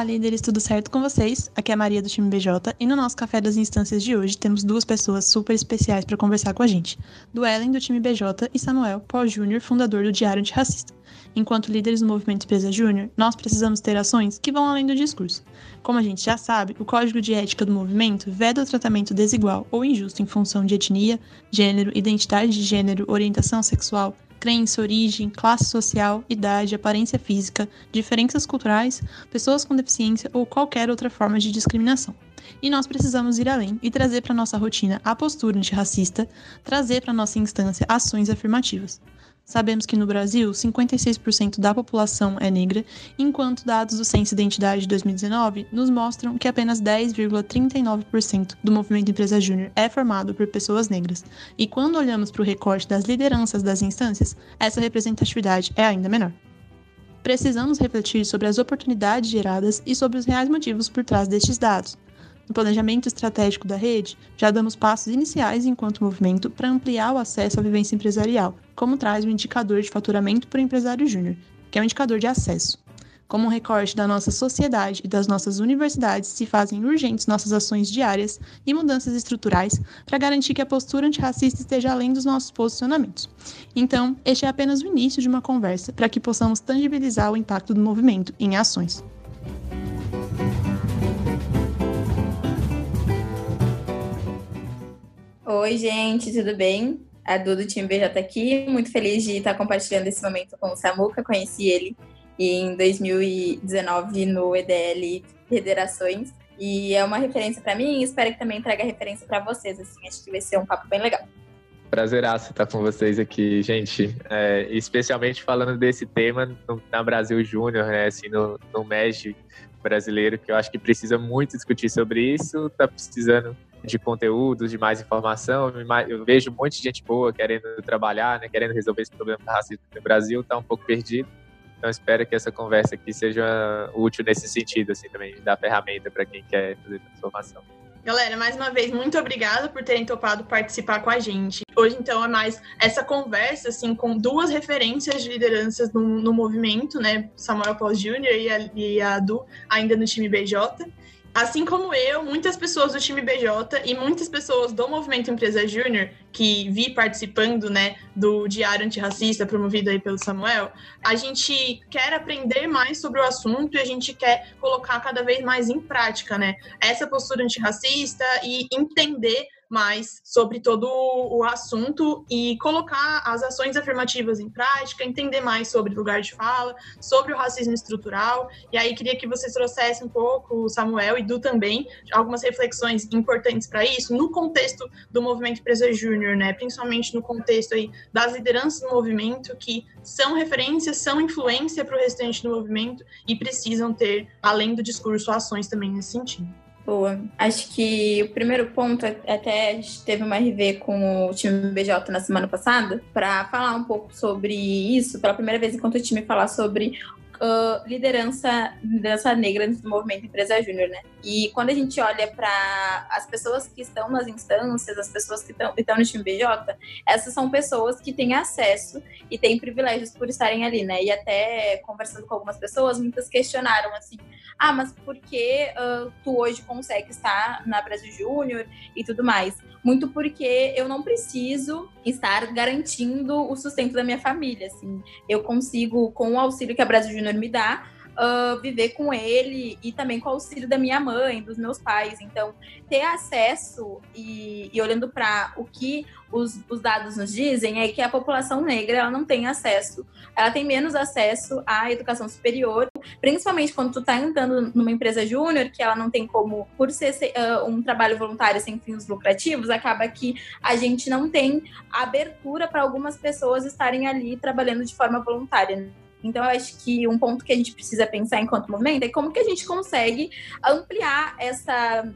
Olá, líderes, tudo certo com vocês? Aqui é a Maria do time BJ e no nosso Café das Instâncias de hoje temos duas pessoas super especiais para conversar com a gente. Do Ellen, do time BJ, e Samuel, Paul Júnior, fundador do Diário Antirracista. Enquanto líderes do movimento Empresa Júnior, nós precisamos ter ações que vão além do discurso. Como a gente já sabe, o Código de Ética do movimento veda o tratamento desigual ou injusto em função de etnia, gênero, identidade de gênero, orientação sexual, crença, origem, classe social, idade, aparência física, diferenças culturais, pessoas com deficiência ou qualquer outra forma de discriminação. E nós precisamos ir além e trazer para nossa rotina a postura antirracista, trazer para nossa instância ações afirmativas. Sabemos que no Brasil, 56% da população é negra, enquanto dados do Censo Identidade de 2019 nos mostram que apenas 10,39% do movimento Empresa Júnior é formado por pessoas negras. E quando olhamos para o recorte das lideranças das instâncias, essa representatividade é ainda menor. Precisamos refletir sobre as oportunidades geradas e sobre os reais motivos por trás destes dados. No planejamento estratégico da rede, já damos passos iniciais enquanto movimento para ampliar o acesso à vivência empresarial, como traz o indicador de faturamento por empresário júnior, que é um indicador de acesso. Como um recorte da nossa sociedade e das nossas universidades, se fazem urgentes nossas ações diárias e mudanças estruturais para garantir que a postura antirracista esteja além dos nossos posicionamentos. Então, este é apenas o início de uma conversa para que possamos tangibilizar o impacto do movimento em ações. Oi, gente, tudo bem? A Dudu do time BJ tá aqui, muito feliz de estar compartilhando esse momento com o Samuca. Conheci ele em 2019 no EDL Federações e é uma referência para mim espero que também traga referência para vocês. Assim, acho que vai ser um papo bem legal. Prazeraço estar com vocês aqui, gente. É, especialmente falando desse tema no, na Brasil Júnior, né? Assim, no, no MEG brasileiro, que eu acho que precisa muito discutir sobre isso. Tá precisando de conteúdos, de mais informação. Eu vejo um monte de gente boa querendo trabalhar, né, querendo resolver esse problema do racismo no Brasil, está um pouco perdido. Então espero que essa conversa aqui seja útil nesse sentido, assim, também, dar ferramenta para quem quer fazer transformação. Galera, mais uma vez, muito obrigada por terem topado participar com a gente. Hoje, então, é mais essa conversa, assim, com duas referências de lideranças no, no movimento, né? Samuel Paul Jr. e a, e a Du, ainda no time BJ. Assim como eu, muitas pessoas do time BJ e muitas pessoas do Movimento Empresa Júnior, que vi participando né, do Diário Antirracista promovido aí pelo Samuel, a gente quer aprender mais sobre o assunto e a gente quer colocar cada vez mais em prática né, essa postura antirracista e entender mais sobre todo o assunto e colocar as ações afirmativas em prática, entender mais sobre lugar de fala, sobre o racismo estrutural. E aí queria que vocês trouxessem um pouco, Samuel e Du também, algumas reflexões importantes para isso, no contexto do movimento Empresa Júnior, né? Principalmente no contexto aí das lideranças do movimento que são referências, são influência para o restante do movimento e precisam ter, além do discurso, ações também nesse sentido. Boa. Acho que o primeiro ponto, é, até a gente teve uma RV com o time BJ na semana passada, para falar um pouco sobre isso, pela primeira vez enquanto o time falar sobre uh, liderança, liderança negra no movimento Empresa Júnior, né? E quando a gente olha para as pessoas que estão nas instâncias, as pessoas que estão, estão no time BJ, essas são pessoas que têm acesso e têm privilégios por estarem ali, né? E até conversando com algumas pessoas, muitas questionaram assim: ah, mas por que uh, tu hoje consegue estar na Brasil Júnior e tudo mais? Muito porque eu não preciso estar garantindo o sustento da minha família, assim. Eu consigo, com o auxílio que a Brasil Júnior me dá, uh, viver com ele e também com o auxílio da minha mãe, dos meus pais. Então, ter acesso e, e olhando para o que os, os, dados nos dizem é que a população negra ela não tem acesso, ela tem menos acesso à educação superior, principalmente quando tu está entrando numa empresa júnior, que ela não tem como, por ser uh, um trabalho voluntário sem fins lucrativos, acaba que a gente não tem abertura para algumas pessoas estarem ali trabalhando de forma voluntária. Então, eu acho que um ponto que a gente precisa pensar enquanto movimento é como que a gente consegue ampliar essa,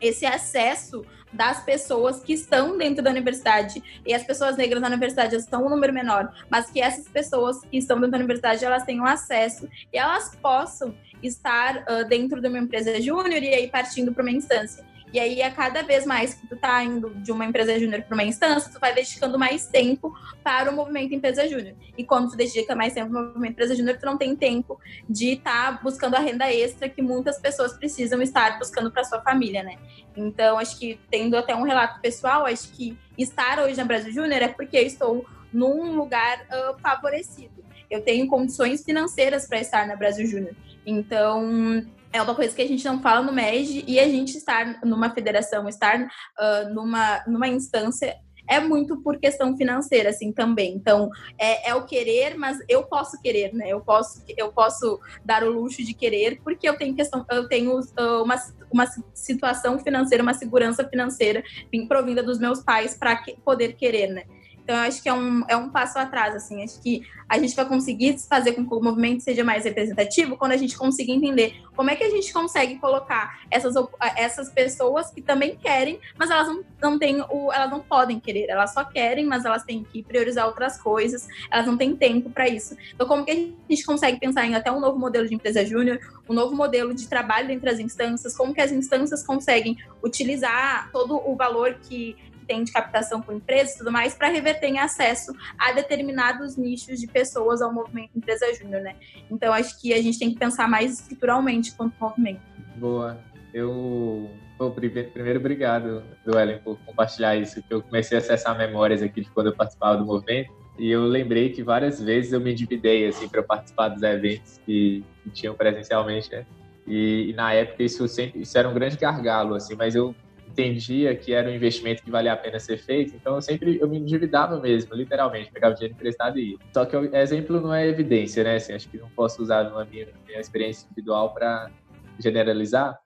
esse acesso das pessoas que estão dentro da universidade e as pessoas negras na universidade estão um número menor, mas que essas pessoas que estão dentro da universidade elas tenham acesso e elas possam estar uh, dentro de uma empresa júnior e aí partindo para uma instância. E aí, a cada vez mais que tu tá indo de uma empresa júnior para uma instância, tu vai dedicando mais tempo para o movimento empresa júnior. E quando tu dedica mais tempo no movimento empresa júnior, tu não tem tempo de estar tá buscando a renda extra que muitas pessoas precisam estar buscando para sua família, né? Então, acho que tendo até um relato pessoal, acho que estar hoje na Brasil Júnior é porque eu estou num lugar uh, favorecido. Eu tenho condições financeiras para estar na Brasil Júnior. Então, é uma coisa que a gente não fala no MED e a gente estar numa federação, estar uh, numa, numa instância é muito por questão financeira, assim, também. Então, é, é, o querer, mas eu posso querer, né? Eu posso, eu posso dar o luxo de querer, porque eu tenho questão, eu tenho uma, uma situação financeira, uma segurança financeira provinda dos meus pais para que, poder querer, né? Então, eu acho que é um, é um passo atrás, assim. Acho que a gente vai conseguir fazer com que o movimento seja mais representativo quando a gente conseguir entender como é que a gente consegue colocar essas, essas pessoas que também querem, mas elas não, não têm o, elas não podem querer, elas só querem, mas elas têm que priorizar outras coisas, elas não têm tempo para isso. Então, como que a gente consegue pensar em até um novo modelo de empresa júnior, um novo modelo de trabalho entre as instâncias, como que as instâncias conseguem utilizar todo o valor que tem de captação com empresas e tudo mais, para reverter em acesso a determinados nichos de pessoas ao movimento Empresa Júnior, né? Então, acho que a gente tem que pensar mais estruturalmente quanto movimento. Boa. Eu Bom, primeiro, obrigado, Duelen, por compartilhar isso, que eu comecei a acessar memórias aqui de quando eu participava do movimento, e eu lembrei que várias vezes eu me endividei, assim, para participar dos eventos que, que tinham presencialmente, né? E, e, na época isso sempre, isso era um grande gargalo, assim, mas eu entendia que era um investimento que valia a pena ser feito, então eu sempre eu me endividava mesmo, literalmente, pegava dinheiro emprestado e ia. Só que o exemplo não é evidência, né? Assim, acho que não posso usar uma minha, minha experiência individual para generalizar,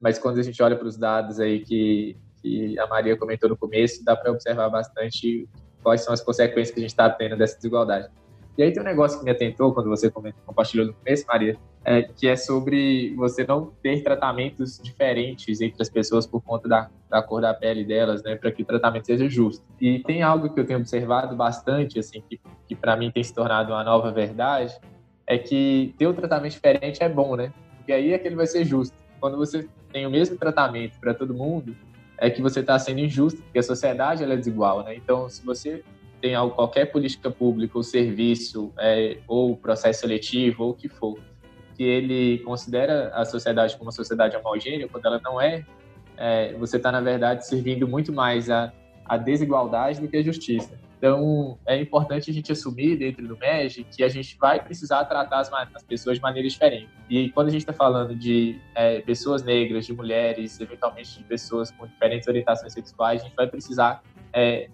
mas quando a gente olha para os dados aí que, que a Maria comentou no começo, dá para observar bastante quais são as consequências que a gente está tendo dessa desigualdade. E aí tem um negócio que me atentou quando você compartilhou no começo, Maria, é, que é sobre você não ter tratamentos diferentes entre as pessoas por conta da, da cor da pele delas, né, para que o tratamento seja justo. E tem algo que eu tenho observado bastante, assim, que, que para mim tem se tornado uma nova verdade, é que ter um tratamento diferente é bom, né? Porque aí é que ele vai ser justo. Quando você tem o mesmo tratamento para todo mundo, é que você está sendo injusto, porque a sociedade ela é desigual, né? Então, se você tem qualquer política pública ou serviço é, ou processo seletivo ou o que for que ele considera a sociedade como uma sociedade homogênea quando ela não é, é você está na verdade servindo muito mais a, a desigualdade do que a justiça. Então é importante a gente assumir dentro do MEG que a gente vai precisar tratar as, as pessoas de maneira diferente. E quando a gente está falando de é, pessoas negras de mulheres eventualmente de pessoas com diferentes orientações sexuais a gente vai precisar é,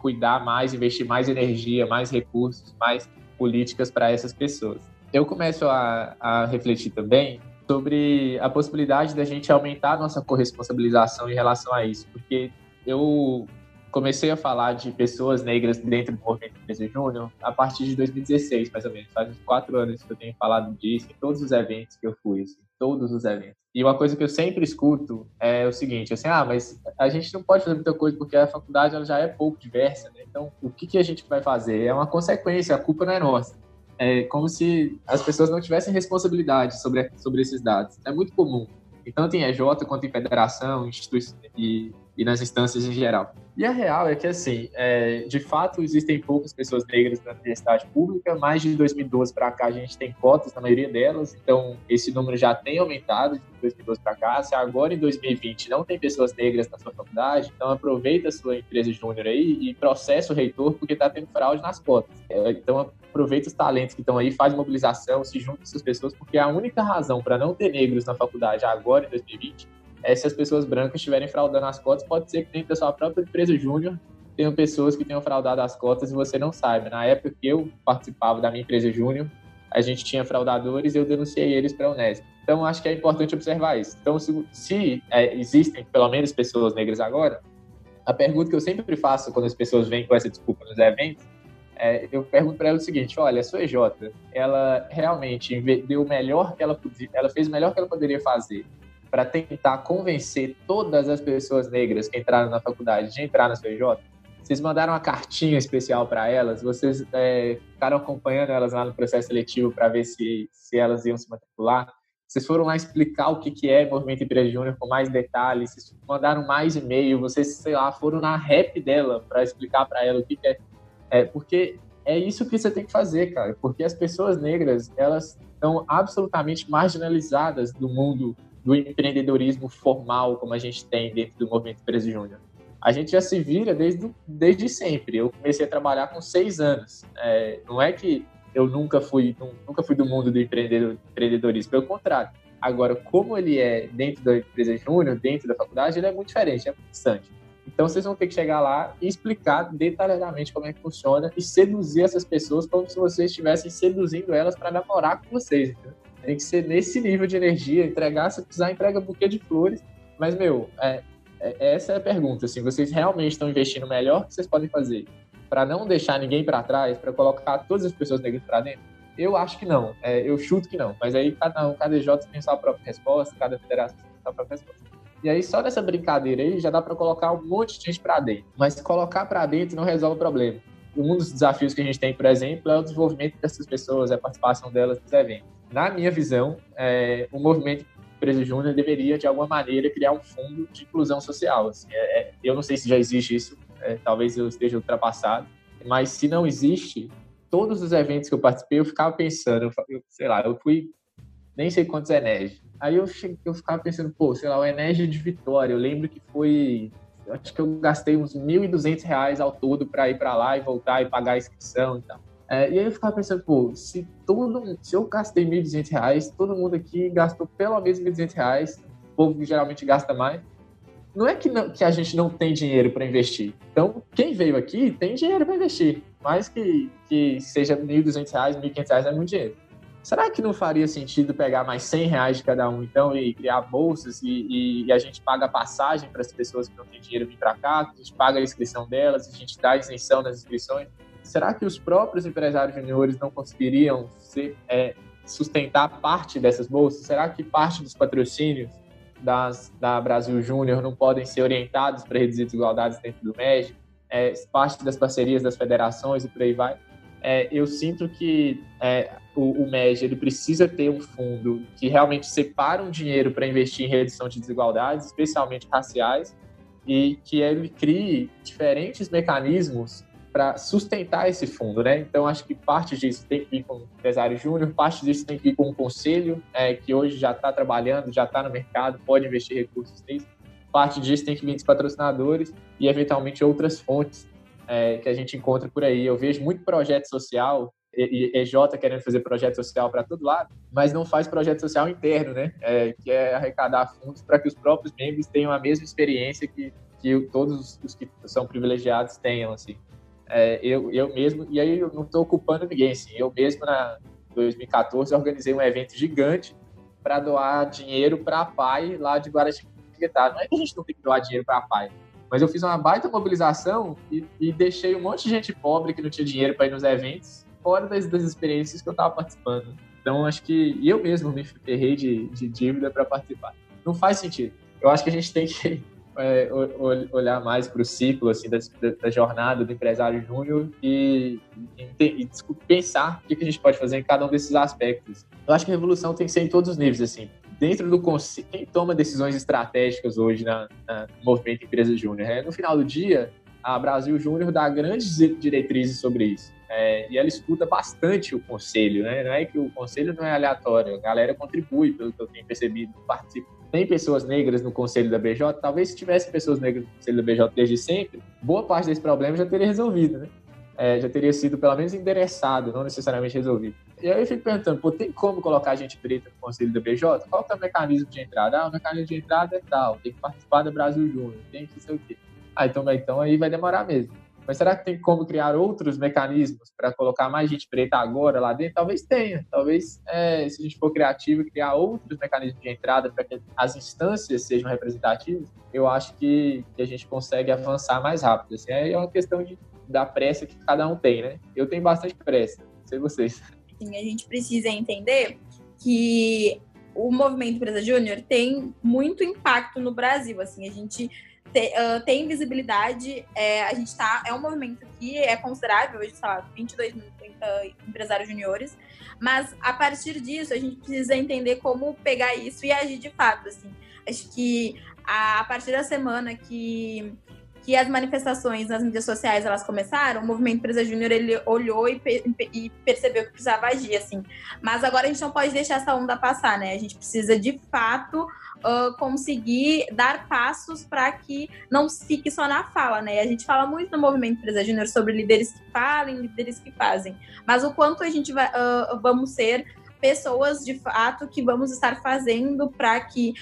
cuidar mais, investir mais energia, mais recursos, mais políticas para essas pessoas. Eu começo a, a refletir também sobre a possibilidade da gente aumentar nossa corresponsabilização em relação a isso, porque eu comecei a falar de pessoas negras dentro do movimento Empresa Júnior a partir de 2016, mais ou menos. Faz uns quatro anos que eu tenho falado disso em todos os eventos que eu fui, assim, todos os eventos. E uma coisa que eu sempre escuto é o seguinte, assim, ah, mas a gente não pode fazer muita coisa porque a faculdade ela já é pouco diversa, né? Então, o que, que a gente vai fazer? É uma consequência, a culpa não é nossa. É como se as pessoas não tivessem responsabilidade sobre, sobre esses dados. É muito comum. Tanto em EJ quanto em federação, instituição e e nas instâncias em geral. E a real é que, assim, é, de fato, existem poucas pessoas negras na universidade pública, mais de 2012 para cá a gente tem cotas na maioria delas, então esse número já tem aumentado de 2012 para cá. Se agora em 2020 não tem pessoas negras na sua faculdade, então aproveita a sua empresa júnior aí e processa o reitor porque está tendo fraude nas cotas. É, então aproveita os talentos que estão aí, faz mobilização, se junta essas pessoas, porque a única razão para não ter negros na faculdade agora em 2020 é, se as pessoas brancas estiverem fraudando as cotas, pode ser que dentro da sua própria empresa júnior tenham pessoas que tenham fraudado as cotas e você não saiba. Na época que eu participava da minha empresa júnior, a gente tinha fraudadores e eu denunciei eles para a Unesp. Então, acho que é importante observar isso. Então, se, se é, existem pelo menos pessoas negras agora, a pergunta que eu sempre faço quando as pessoas vêm com essa desculpa nos eventos, é, eu pergunto para ela o seguinte: olha, a sua EJ, ela realmente deu o melhor que ela podia, ela fez o melhor que ela poderia fazer para tentar convencer todas as pessoas negras que entraram na faculdade de entrar na CJ? Vocês mandaram uma cartinha especial para elas? Vocês é, ficaram acompanhando elas lá no processo seletivo para ver se, se elas iam se matricular? vocês foram lá explicar o que, que é Movimento Empresa Júnior com mais detalhes, vocês mandaram mais e-mail, vocês, sei lá, foram na rap dela para explicar para ela o que, que é. é. Porque é isso que você tem que fazer, cara. Porque as pessoas negras, elas estão absolutamente marginalizadas do mundo do empreendedorismo formal, como a gente tem dentro do Movimento Empresa Júnior. A gente já se vira desde, desde sempre. Eu comecei a trabalhar com seis anos. É, não é que eu nunca fui, nunca fui do mundo do empreendedorismo, pelo contrário. Agora, como ele é dentro da empresa júnior, dentro da faculdade, ele é muito diferente, é muito distante. Então, vocês vão ter que chegar lá e explicar detalhadamente como é que funciona e seduzir essas pessoas como se vocês estivessem seduzindo elas para namorar com vocês. Entendeu? Tem que ser nesse nível de energia, entregar, se precisar, entrega buquê de flores. Mas, meu, é, é, essa é a pergunta. Assim, vocês realmente estão investindo melhor que vocês podem fazer para não deixar ninguém para trás, para colocar todas as pessoas negras para dentro? Eu acho que não. É, eu chuto que não. Mas aí cada um, cada DJ tem sua própria resposta, cada federação tem sua própria resposta. E aí só nessa brincadeira aí já dá para colocar um monte de gente para dentro. Mas colocar para dentro não resolve o problema. Um dos desafios que a gente tem, por exemplo, é o desenvolvimento dessas pessoas, a participação delas nos eventos. Na minha visão, é, o movimento Empresa Júnior deveria, de alguma maneira, criar um fundo de inclusão social. Assim, é, é eu não sei se já existe isso, é, talvez eu esteja ultrapassado, mas se não existe, todos os eventos que eu participei, eu ficava pensando, eu, sei lá, eu fui nem sei quantos Enege. Aí eu, cheguei, eu ficava pensando, pô, sei lá, o Enege de Vitória, eu lembro que foi, acho que eu gastei uns 1.200 reais ao todo para ir para lá e voltar e pagar a inscrição e tal. É, e aí eu ficava pensando, pô, se todo se eu gastei 1.200 reais, todo mundo aqui gastou pelo menos 1.200 reais, o povo geralmente gasta mais, não é que, não, que a gente não tem dinheiro para investir. Então, quem veio aqui tem dinheiro para investir. Mais que, que seja R$ 1.200, R$ 1.500 é muito dinheiro. Será que não faria sentido pegar mais 100 reais de cada um, então, e criar bolsas e, e, e a gente paga passagem para as pessoas que não têm dinheiro vir para cá, a gente paga a inscrição delas, a gente dá isenção nas inscrições? Será que os próprios empresários juniores não conseguiriam ser, é, sustentar parte dessas bolsas? Será que parte dos patrocínios das, da Brasil Júnior não podem ser orientados para reduzir desigualdades dentro do MEG, é, parte das parcerias das federações e por aí vai. É, eu sinto que é, o, o MEG ele precisa ter um fundo que realmente separa um dinheiro para investir em redução de desigualdades, especialmente raciais, e que ele crie diferentes mecanismos para sustentar esse fundo, né? Então acho que parte disso tem que vir com o empresário júnior, parte disso tem que vir com o conselho, é, que hoje já está trabalhando, já está no mercado, pode investir recursos nisso. Parte disso tem que vir dos patrocinadores e eventualmente outras fontes é, que a gente encontra por aí. Eu vejo muito projeto social e EJ querendo fazer projeto social para todo lado, mas não faz projeto social interno, né? É, que é arrecadar fundos para que os próprios membros tenham a mesma experiência que, que todos os que são privilegiados tenham, assim é, eu, eu mesmo, e aí eu não estou ocupando ninguém, assim, eu mesmo na 2014 organizei um evento gigante para doar dinheiro para a PAI lá de Guaratinguetá. Não é que a gente não tem que doar dinheiro para a PAI, mas eu fiz uma baita mobilização e, e, deixei um monte de gente pobre que não tinha dinheiro para ir nos eventos fora das, das experiências que eu estava participando. Então, acho que eu mesmo me ferrei de, de dívida para participar. Não faz sentido. Eu acho que a gente tem que é, olhar mais para o ciclo assim da, da, jornada do empresário júnior e, e, e, pensar o que a gente pode fazer em cada um desses aspectos. Eu acho que a revolução tem que ser em todos os níveis, assim. Dentro do quem toma decisões estratégicas hoje na, na no movimento empresa júnior. É, no final do dia, a Brasil Júnior dá grandes diretrizes sobre isso. É, e ela escuta bastante o conselho, né? Não é que o conselho não é aleatório, a galera contribui, pelo que eu tenho percebido, participa tem pessoas negras no conselho da BJ, talvez se tivesse pessoas negras no conselho da BJ desde sempre, boa parte desse problema já teria resolvido, né? É, já teria sido pelo menos endereçado, não necessariamente resolvido. E aí eu fico perguntando, pô, tem como colocar gente preta no conselho da BJ? Qual é o mecanismo de entrada? Ah, o mecanismo de entrada é tal, tem que participar do Brasil Júnior, tem que sei o quê. Ah, então, então aí vai demorar mesmo. Mas será que tem como criar outros mecanismos para colocar mais gente preta agora lá dentro? Talvez tenha. Talvez, é, se a gente for criativo, criar outros mecanismos de entrada para que as instâncias sejam representativas, eu acho que, que a gente consegue avançar mais rápido. Assim, é uma questão de, da pressa que cada um tem, né? Eu tenho bastante pressa, não sei vocês. Sim, a gente precisa entender que o movimento Empresa Júnior tem muito impacto no Brasil. Assim, a gente te, uh, tem visibilidade, é, a gente tá. É um movimento que é considerável, hoje, sei lá, 22 mil uh, empresários juniores, mas a partir disso a gente precisa entender como pegar isso e agir de fato. Assim. Acho que a, a partir da semana que que as manifestações nas mídias sociais elas começaram, o movimento Empresa Júnior ele olhou e, e, percebeu que precisava agir, assim. Mas agora a gente não pode deixar essa onda passar, né? A gente precisa de fato uh, conseguir dar passos para que não fique só na fala, né? A gente fala muito no movimento Empresa Júnior sobre líderes que falem, líderes que fazem, mas o quanto a gente vai, uh, vamos ser pessoas de fato que vamos estar fazendo para que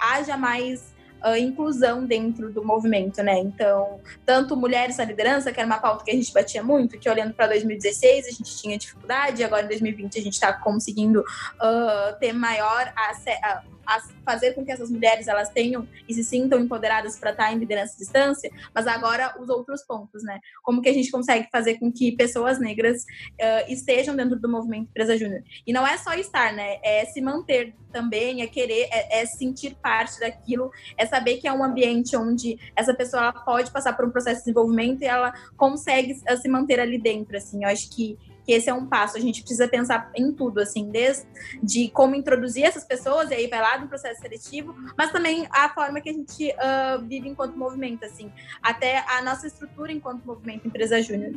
haja mais uh, inclusão dentro do movimento, né? Então, tanto mulheres na liderança, que era uma pauta que a gente batia muito, que olhando para 2016 a gente tinha dificuldade, agora em 2020 a gente está conseguindo uh, ter maior acesso fazer com que essas mulheres elas tenham e se sintam empoderadas para estar em liderança à distância, mas agora os outros pontos, né? Como que a gente consegue fazer com que pessoas negras uh, estejam dentro do movimento Empresa Júnior? E não é só estar, né? É se manter também, é querer, é, é, sentir parte daquilo, é saber que é um ambiente onde essa pessoa pode passar por um processo de desenvolvimento e ela consegue se manter ali dentro, assim. Eu acho que que esse é um passo. A gente precisa pensar em tudo, assim, desde como introduzir essas pessoas, e aí vai lá do processo seletivo, mas também a forma que a gente uh, vive enquanto movimento, assim, até a nossa estrutura enquanto movimento empresa júnior.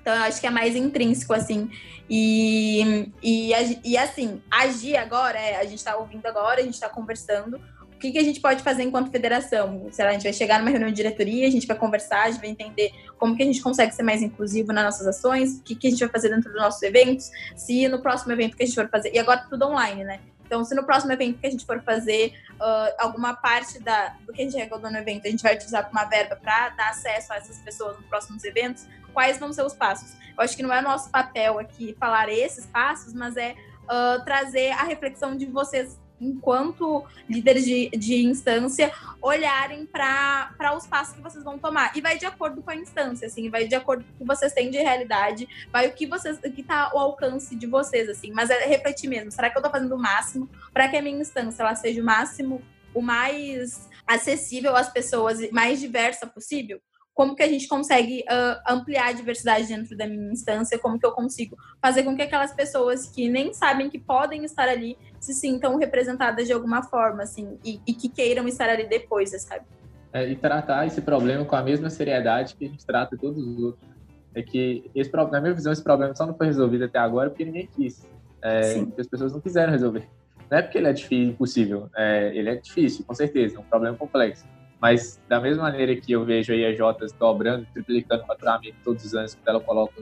Então, eu acho que é mais intrínseco, assim. E, e, e assim, agir agora, é, a gente está ouvindo agora, a gente está conversando, o que, que a gente pode fazer enquanto federação? Sei lá, a gente vai chegar numa reunião de diretoria, a gente vai conversar, a gente vai entender como que a gente consegue ser mais inclusivo nas nossas ações, o que, que a gente vai fazer dentro dos nossos eventos, se no próximo evento que a gente for fazer, e agora tudo online, né? Então, se no próximo evento que a gente for fazer uh, alguma parte da, do que a gente arrecadou no evento, a gente vai utilizar uma verba para dar acesso a essas pessoas nos próximos eventos, quais vão ser os passos? Eu acho que não é nosso papel aqui falar esses passos, mas é uh, trazer a reflexão de vocês enquanto líderes de, de instância, olharem para os passos que vocês vão tomar. E vai de acordo com a instância, assim, vai de acordo com o que vocês têm de realidade, vai o que vocês, o que tá ao alcance de vocês, assim. Mas é refletir mesmo, será que eu estou fazendo o máximo para que a minha instância ela seja o máximo, o mais acessível às pessoas, mais diversa possível? Como que a gente consegue uh, ampliar a diversidade dentro da minha instância, como que eu consigo fazer com que aquelas pessoas que nem sabem que podem estar ali se sintam representadas de alguma forma, assim, e, e que queiram estar ali depois, sabe? É, e tratar esse problema com a mesma seriedade que a gente trata todos os outros. É que, esse, na minha visão, esse problema só não foi resolvido até agora porque ninguém quis. É, porque as pessoas não quiseram resolver. Não é porque ele é difícil, impossível. É, ele é difícil, com certeza, é um problema complexo mas da mesma maneira que eu vejo aí a Jotas dobrando, triplicando o faturamento todos os anos, quando ela coloca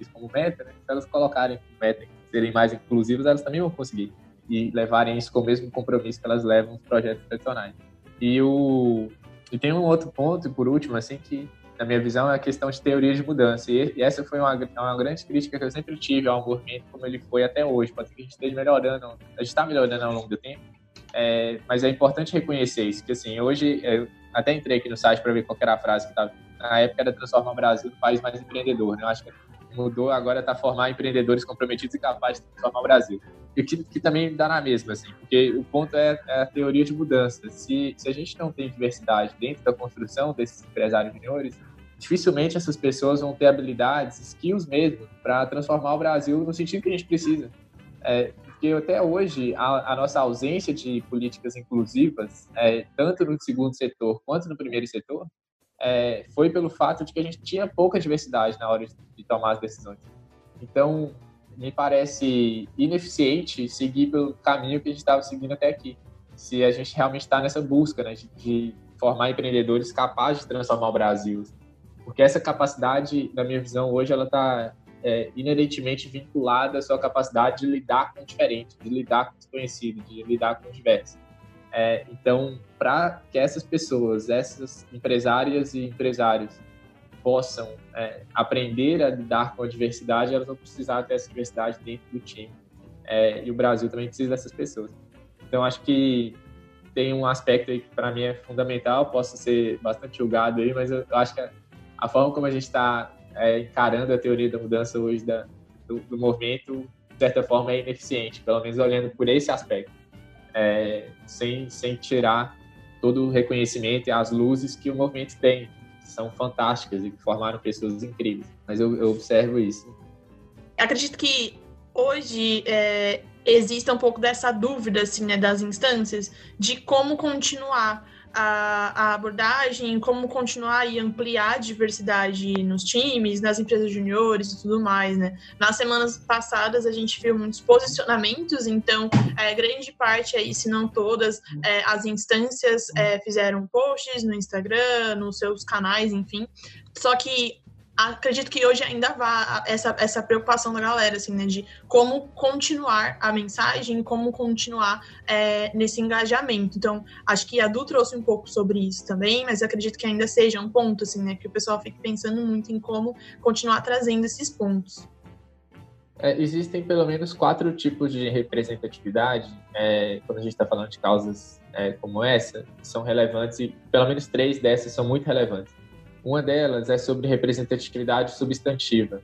isso como meta, né? se elas colocarem como meta serem mais inclusivas, elas também vão conseguir e levarem isso com o mesmo compromisso que elas levam nos projetos tradicionais. E, o, e tem um outro ponto, por último, assim, que na minha visão é a questão de teoria de mudança. E, essa foi uma, uma grande crítica que eu sempre tive ao movimento como ele foi até hoje. Pode que a gente esteja melhorando, a gente está melhorando ao longo do tempo, é, mas é importante reconhecer isso, que assim, hoje, eu até entrei aqui no site para ver qual era a frase que estava. Na época era transformar o Brasil no país mais empreendedor, né? Eu acho que mudou agora está formar empreendedores comprometidos e capazes de transformar o Brasil. E que, que também dá na mesma, assim, porque o ponto é, é, a teoria de mudança. Se, se a gente não tem diversidade dentro da construção desses empresários juniores, dificilmente essas pessoas vão ter habilidades, skills mesmo, para transformar o Brasil no sentido que a gente precisa. É, porque até hoje a, a nossa ausência de políticas inclusivas, é, tanto no segundo setor quanto no primeiro setor, é, foi pelo fato de que a gente tinha pouca diversidade na hora de, tomar as decisões. Então, me parece ineficiente seguir pelo caminho que a gente estava seguindo até aqui. Se a gente realmente está nessa busca né, de, de, formar empreendedores capazes de transformar o Brasil. Porque essa capacidade, na minha visão, hoje, ela está é, inerentemente vinculada à sua capacidade de lidar com o diferente, de lidar com o desconhecido, de lidar com o diverso. É, então, para que essas pessoas, essas empresárias e empresários possam é, aprender a lidar com a diversidade, elas vão precisar ter essa diversidade dentro do time. É, e o Brasil também precisa dessas pessoas. Então, acho que tem um aspecto aí que para mim é fundamental, posso ser bastante julgado aí, mas eu, acho que a, a forma como a gente está é, encarando a teoria da mudança hoje da, do, do, movimento, de certa forma, é ineficiente, pelo menos olhando por esse aspecto. é, sem, sem tirar todo o reconhecimento e as luzes que o movimento tem, são fantásticas e que formaram pessoas incríveis. Mas eu, eu observo isso. Acredito que hoje é, existe um pouco dessa dúvida assim, né, das instâncias de como continuar a, a, abordagem, como continuar e ampliar a diversidade nos times, nas empresas juniores e tudo mais, né? Nas semanas passadas a gente viu muitos posicionamentos, então é, grande parte aí, se não todas, é, as instâncias é, fizeram posts no Instagram, nos seus canais, enfim. Só que acredito que hoje ainda vá essa, essa preocupação da galera, assim, né? De como continuar a mensagem, como continuar é, nesse engajamento. Então, acho que a Du trouxe um pouco sobre isso também, mas acredito que ainda seja um ponto, assim, né? Que o pessoal fique pensando muito em como continuar trazendo esses pontos. É, existem pelo menos quatro tipos de representatividade é, quando a gente está falando de causas é, como essa, que são relevantes e pelo menos três dessas são muito relevantes. Uma delas é sobre representatividade substantiva.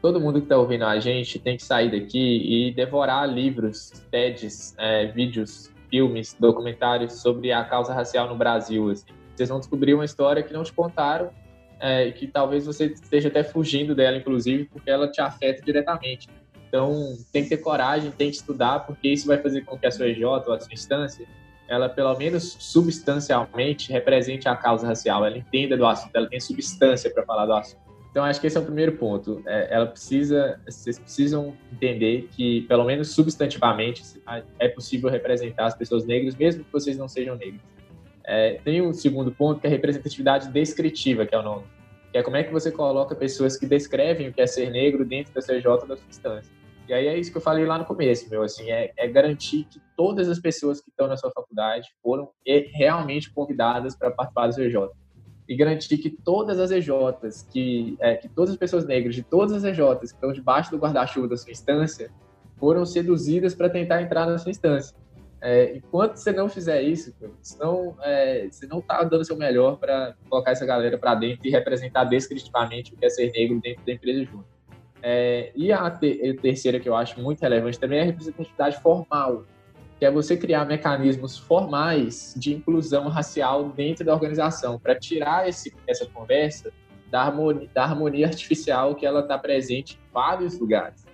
Todo mundo que está ouvindo a gente tem que sair daqui e devorar livros, TEDs, é, vídeos, filmes, documentários sobre a causa racial no Brasil. Assim. Vocês vão descobrir uma história que não te contaram é, que talvez você esteja até fugindo dela, inclusive, porque ela te afeta diretamente. Então, tem que ter coragem, tem que estudar, porque isso vai fazer com que a sua EJ ou a sua instância ela pelo menos substancialmente represente a causa racial, ela entenda do assunto, ela tem substância para falar do assunto. Então acho que esse é o primeiro ponto. É, ela precisa, vocês precisam entender que pelo menos substantivamente é possível representar as pessoas negras, mesmo que vocês não sejam negros. É, tem um segundo ponto que é a representatividade descritiva, que é o nome, que é como é que você coloca pessoas que descrevem o que é ser negro dentro da CJ da substância. E aí é isso que eu falei lá no começo, meu, assim, é, é garantir que todas as pessoas que estão na sua faculdade foram realmente convidadas para participar do EJ. E garantir que todas as EJs, que, é, que todas as pessoas negras de todas as EJs que estão debaixo do guarda-chuva da sua instância foram seduzidas para tentar entrar na sua instância. É, enquanto você não fizer isso, você não é, você não está dando seu melhor para colocar essa galera para dentro e representar descritivamente o que é ser negro dentro da empresa junto. É, e a, a, terceira que eu acho muito relevante também é a representatividade formal, que é você criar mecanismos formais de inclusão racial dentro da organização, para tirar esse, essa conversa da harmonia, da harmonia artificial que ela está presente em vários lugares.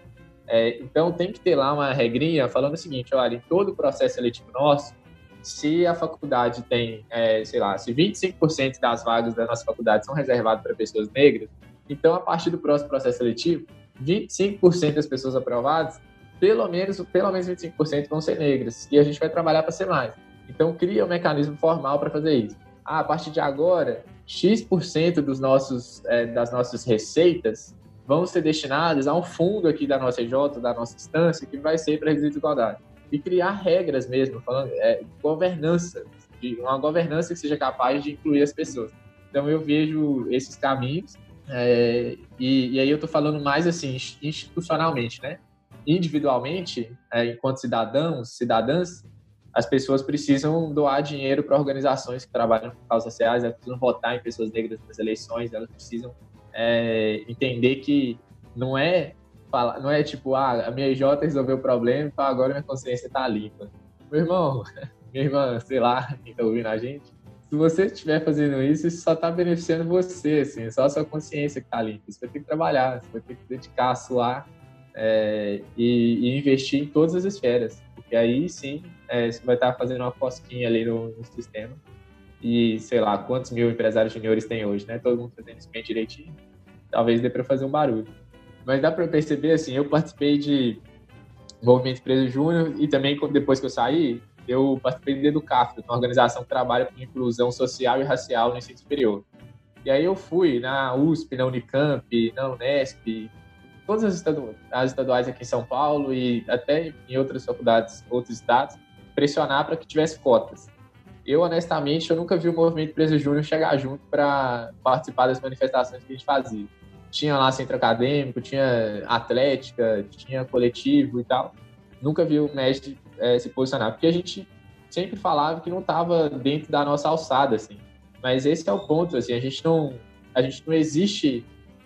É, então tem que ter lá uma regrinha falando o seguinte, olha, em todo o processo seletivo nosso, se a faculdade tem, é, sei lá, se 25% das vagas da nossa faculdade são reservadas para pessoas negras, então a partir do próximo processo seletivo, 25% das pessoas aprovadas, pelo menos, pelo menos 25% vão ser negras. E a gente vai trabalhar para ser mais. Então, cria um mecanismo formal para fazer isso. Ah, a partir de agora, X% dos nossos, é, das nossas receitas vão ser destinadas a um fundo aqui da nossa EJ, da nossa instância, que vai ser para reduzir desigualdade. E criar regras mesmo, falando, é, governança, uma governança que seja capaz de incluir as pessoas. Então, eu vejo esses caminhos é, e, e, aí eu estou falando mais assim, institucionalmente, né? Individualmente, é, enquanto cidadãos, cidadãs, as pessoas precisam doar dinheiro para organizações que trabalham com causas sociais, elas precisam votar em pessoas negras nas eleições, elas precisam é, entender que não é falar, não é tipo, ah, a minha IJ resolveu o problema, então agora minha consciência está limpa. Meu irmão, minha irmã, sei lá, quem está ouvindo a gente, se você estiver fazendo isso, isso só está beneficiando você, assim, é só a sua consciência que está ali. Você vai ter que trabalhar, você vai ter que dedicar, suar é, e, e, investir em todas as esferas, porque aí sim é, você vai estar tá fazendo uma cosquinha ali no, no, sistema. E sei lá, quantos mil empresários juniores tem hoje, né? Todo mundo fazendo isso bem direitinho. Talvez dê para fazer um barulho. Mas dá para perceber, assim, eu participei de movimento empresa júnior e também depois que eu saí, eu participei do EduCAF, uma organização que trabalha com inclusão social e racial no ensino superior. E aí eu fui na USP, na Unicamp, na Unesp, todas as, as estaduais aqui em São Paulo e até em outras faculdades, outros estados, pressionar para que tivesse cotas. Eu, honestamente, eu nunca vi o movimento Empresa Júnior chegar junto para participar das manifestações que a gente fazia. Tinha lá centro acadêmico, tinha atlética, tinha coletivo e tal. Nunca vi o MED é, se posicionar, porque a gente sempre falava que não estava dentro da nossa alçada, assim. Mas esse é o ponto, assim, a gente não, a gente não existe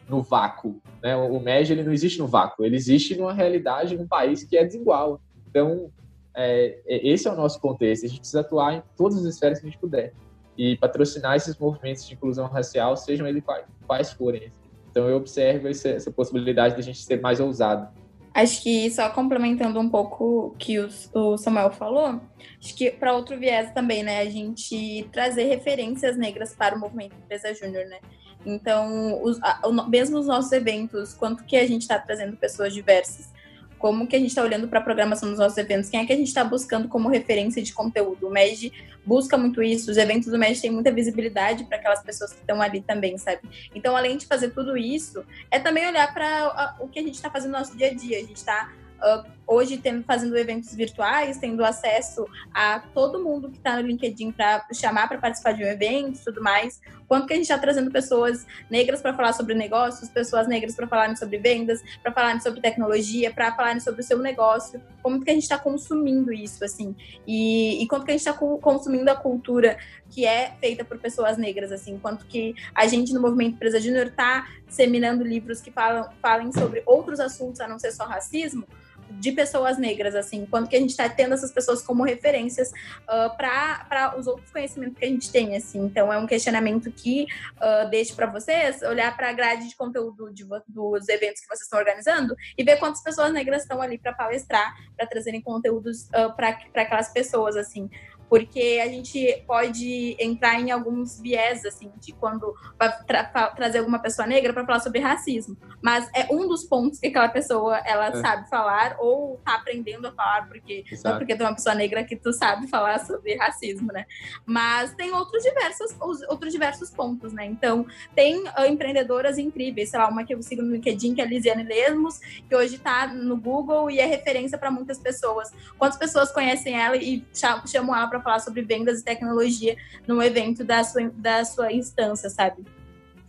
no vácuo, né? O MEG ele não existe no vácuo, ele existe numa realidade num país que é desigual. Então, é, é, esse é o nosso contexto. A gente precisa atuar em todas as esferas que a gente puder e patrocinar esses movimentos de inclusão racial, sejam eles quais, quais forem. Então eu observo essa, essa possibilidade de a gente ser mais ousado. Acho que só complementando um pouco o que o Samuel falou, acho que para outro viés também, né, a gente trazer referências negras para o movimento Empresa Júnior, né? Então, os, a, mesmo os nossos eventos, quanto que a gente está trazendo pessoas diversas, como que a gente está olhando para a programação dos nossos eventos, quem é que a gente está buscando como referência de conteúdo. O MED busca muito isso, os eventos do MED têm muita visibilidade para aquelas pessoas que estão ali também, sabe? Então, além de fazer tudo isso, é também olhar para o que a gente está fazendo no nosso dia a dia. A gente está uh, hoje tendo, fazendo eventos virtuais, tendo acesso a todo mundo que está no LinkedIn para chamar para participar de um evento tudo mais. Quanto que a gente está trazendo pessoas negras para falar sobre negócios, pessoas negras para falarem sobre vendas, para falarem sobre tecnologia, para falarem sobre o seu negócio. Como que a gente está consumindo isso, assim? E, e quanto que a gente está consumindo a cultura que é feita por pessoas negras, assim? Quanto que a gente no Movimento Empresa Júnior está disseminando livros que falam, falem sobre outros assuntos a não ser só racismo, de pessoas negras, assim, quanto que a gente está tendo essas pessoas como referências uh, para os outros conhecimentos que a gente tem, assim. Então, é um questionamento que uh, deixo para vocês olhar para a grade de conteúdo de, dos eventos que vocês estão organizando e ver quantas pessoas negras estão ali para palestrar, para trazerem conteúdos uh, para aquelas pessoas, assim porque a gente pode entrar em alguns viés, assim, de quando vai tra trazer alguma pessoa negra para falar sobre racismo. Mas é um dos pontos que aquela pessoa, ela é. sabe falar ou tá aprendendo a falar, porque Exato. não é porque tu é uma pessoa negra que tu sabe falar sobre racismo, né? Mas tem outros diversos, outros diversos pontos, né? Então, tem uh, empreendedoras incríveis, sei lá, uma que eu sigo no LinkedIn, que é a Lisiane Lesmos, que hoje tá no Google e é referência para muitas pessoas. Quantas pessoas conhecem ela e chamam ela para falar sobre vendas e tecnologia num evento da sua, da sua instância, sabe?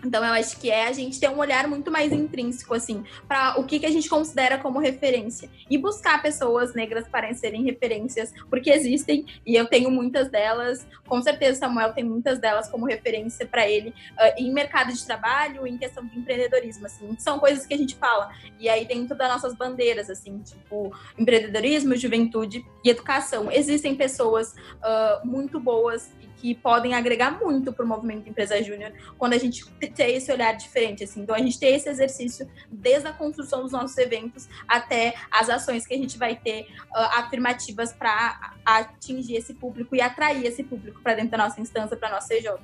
Então, eu acho que é a gente ter um olhar muito mais intrínseco, assim, para o que, que a gente considera como referência. E buscar pessoas negras para serem referências, porque existem, e eu tenho muitas delas. Com certeza, Samuel tem muitas delas como referência para ele, uh, em mercado de trabalho, em questão de empreendedorismo, assim. São coisas que a gente fala. E aí, dentro das nossas bandeiras, assim, tipo, empreendedorismo, juventude e educação. Existem pessoas uh, muito boas que podem agregar muito para o movimento Empresa Júnior quando a gente ter esse olhar diferente, assim. Então, a gente ter esse exercício desde a construção dos nossos eventos até as ações que a gente vai ter uh, afirmativas para atingir esse público e atrair esse público para dentro da nossa instância, para nossa CJ.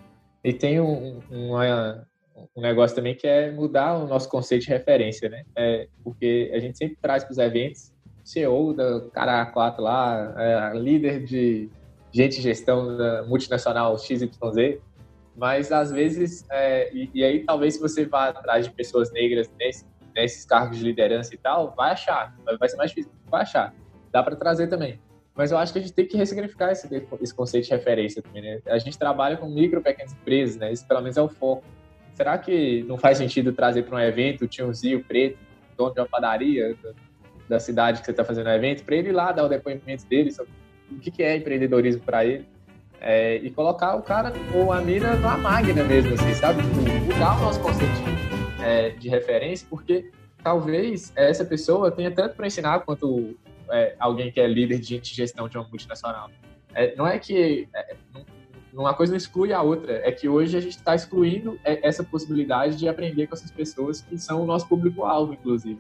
E tem um, um negócio também que é mudar o nosso conceito de referência, né? É, porque a gente sempre traz para os eventos CEO da cara 4 lá, é, líder de gente de gestão da multinacional XYZ, mas às vezes, é, e, e, aí talvez se você vá atrás de pessoas negras nesse, nesses cargos de liderança e tal, vai achar, vai ser mais difícil, vai achar. Dá para trazer também. Mas eu acho que a gente tem que ressignificar esse, esse conceito de referência também, né? A gente trabalha com micro, pequenas empresas, né? Isso pelo menos é o foco. Será que não faz sentido trazer para um evento o tiozinho preto, dono de uma padaria da, da cidade que você está fazendo o evento, para ele ir lá dar o depoimento dele sobre o que, que é empreendedorismo para ele. É, e colocar o cara ou a mina numa máquina mesmo, assim, sabe? Tipo, mudar o nosso conceito é, de referência, porque talvez essa pessoa tenha tanto para ensinar quanto é, alguém que é líder de gestão de uma multinacional. É, não é que é, uma coisa não exclui a outra, é que hoje a gente está excluindo é, essa possibilidade de aprender com essas pessoas que são o nosso público-alvo, inclusive.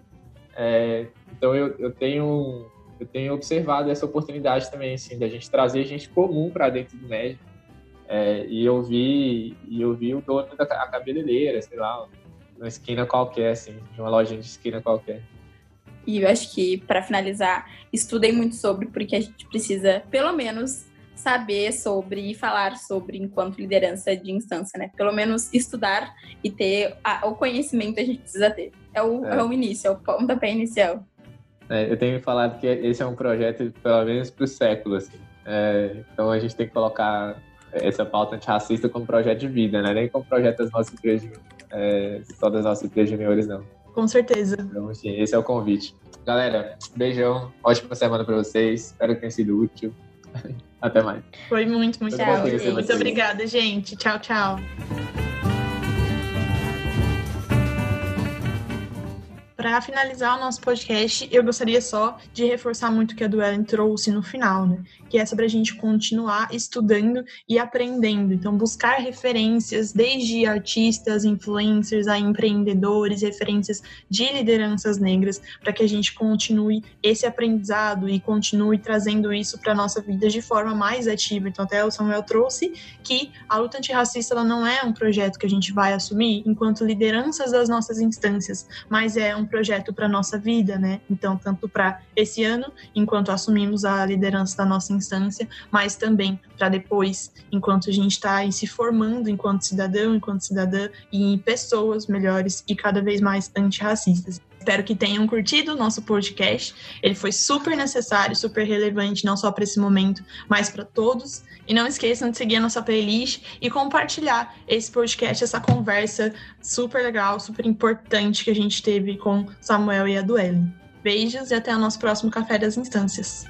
Então eu, eu tenho eu tenho observado essa oportunidade também, assim, da gente trazer gente comum para dentro do médico. É, e eu vi e eu vi o dono da cabeleireira, sei lá, uma esquina qualquer, assim, de uma loja de esquina qualquer. E eu acho que, para finalizar, estudem muito sobre, porque a gente precisa, pelo menos, saber sobre e falar sobre enquanto liderança de instância, né? Pelo menos estudar e ter a, o conhecimento a gente precisa ter. É o, é. é o início, é o pontapé inicial. É, eu tenho falado que esse é um projeto, pelo menos para o século, assim. É, então a gente tem que colocar essa pauta antirracista como projeto de vida, né? Nem como projeto das nossas empresas, é, só das nossas empresas juniores, não. Com certeza. Então, assim, esse é o convite. Galera, beijão, ótima semana para vocês, espero que tenha sido útil. Até mais. Foi muito, muito, muito, muito obrigada, gente. Tchau, tchau. Para finalizar o nosso podcast, eu gostaria só de reforçar muito o que a Duelen trouxe no final, né? Que é sobre a gente continuar estudando e aprendendo. Então, buscar referências, desde artistas, influencers, a empreendedores, referências de lideranças negras, para que a gente continue esse aprendizado e continue trazendo isso para nossa vida de forma mais ativa. Então, até o Samuel trouxe que a luta antirracista ela não é um projeto que a gente vai assumir enquanto lideranças das nossas instâncias, mas é um projeto para nossa vida, né? Então, tanto para esse ano, enquanto assumimos a liderança da nossa instância, mas também para depois, enquanto a gente está se formando enquanto cidadão, enquanto cidadã e pessoas melhores e cada vez mais antirracistas. Espero que tenham curtido o nosso podcast. Ele foi super necessário, super relevante, não só para esse momento, mas para todos. E não esqueçam de seguir a nossa playlist e compartilhar esse podcast, essa conversa super legal, super importante que a gente teve com Samuel e a Duelen. Beijos e até o nosso próximo Café das Instâncias.